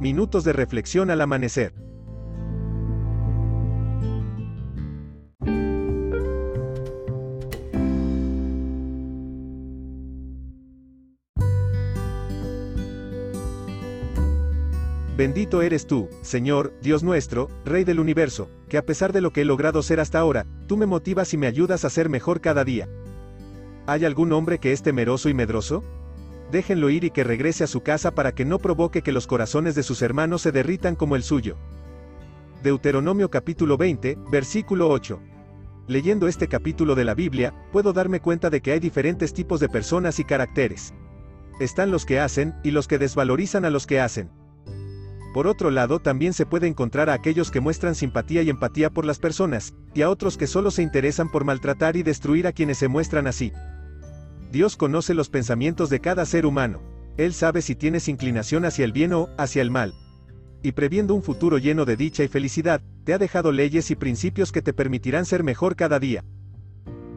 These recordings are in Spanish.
Minutos de reflexión al amanecer. Bendito eres tú, Señor, Dios nuestro, Rey del universo, que a pesar de lo que he logrado ser hasta ahora, tú me motivas y me ayudas a ser mejor cada día. ¿Hay algún hombre que es temeroso y medroso? Déjenlo ir y que regrese a su casa para que no provoque que los corazones de sus hermanos se derritan como el suyo. Deuteronomio capítulo 20, versículo 8. Leyendo este capítulo de la Biblia, puedo darme cuenta de que hay diferentes tipos de personas y caracteres. Están los que hacen, y los que desvalorizan a los que hacen. Por otro lado, también se puede encontrar a aquellos que muestran simpatía y empatía por las personas, y a otros que solo se interesan por maltratar y destruir a quienes se muestran así. Dios conoce los pensamientos de cada ser humano. Él sabe si tienes inclinación hacia el bien o hacia el mal. Y previendo un futuro lleno de dicha y felicidad, te ha dejado leyes y principios que te permitirán ser mejor cada día.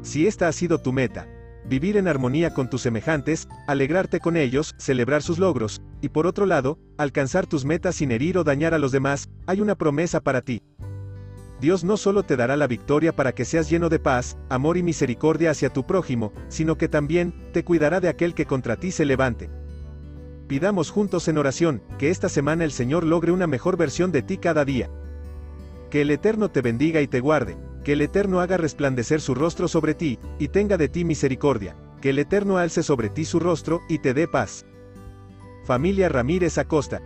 Si esta ha sido tu meta, vivir en armonía con tus semejantes, alegrarte con ellos, celebrar sus logros, y por otro lado, alcanzar tus metas sin herir o dañar a los demás, hay una promesa para ti. Dios no solo te dará la victoria para que seas lleno de paz, amor y misericordia hacia tu prójimo, sino que también, te cuidará de aquel que contra ti se levante. Pidamos juntos en oración, que esta semana el Señor logre una mejor versión de ti cada día. Que el Eterno te bendiga y te guarde, que el Eterno haga resplandecer su rostro sobre ti, y tenga de ti misericordia, que el Eterno alce sobre ti su rostro, y te dé paz. Familia Ramírez Acosta,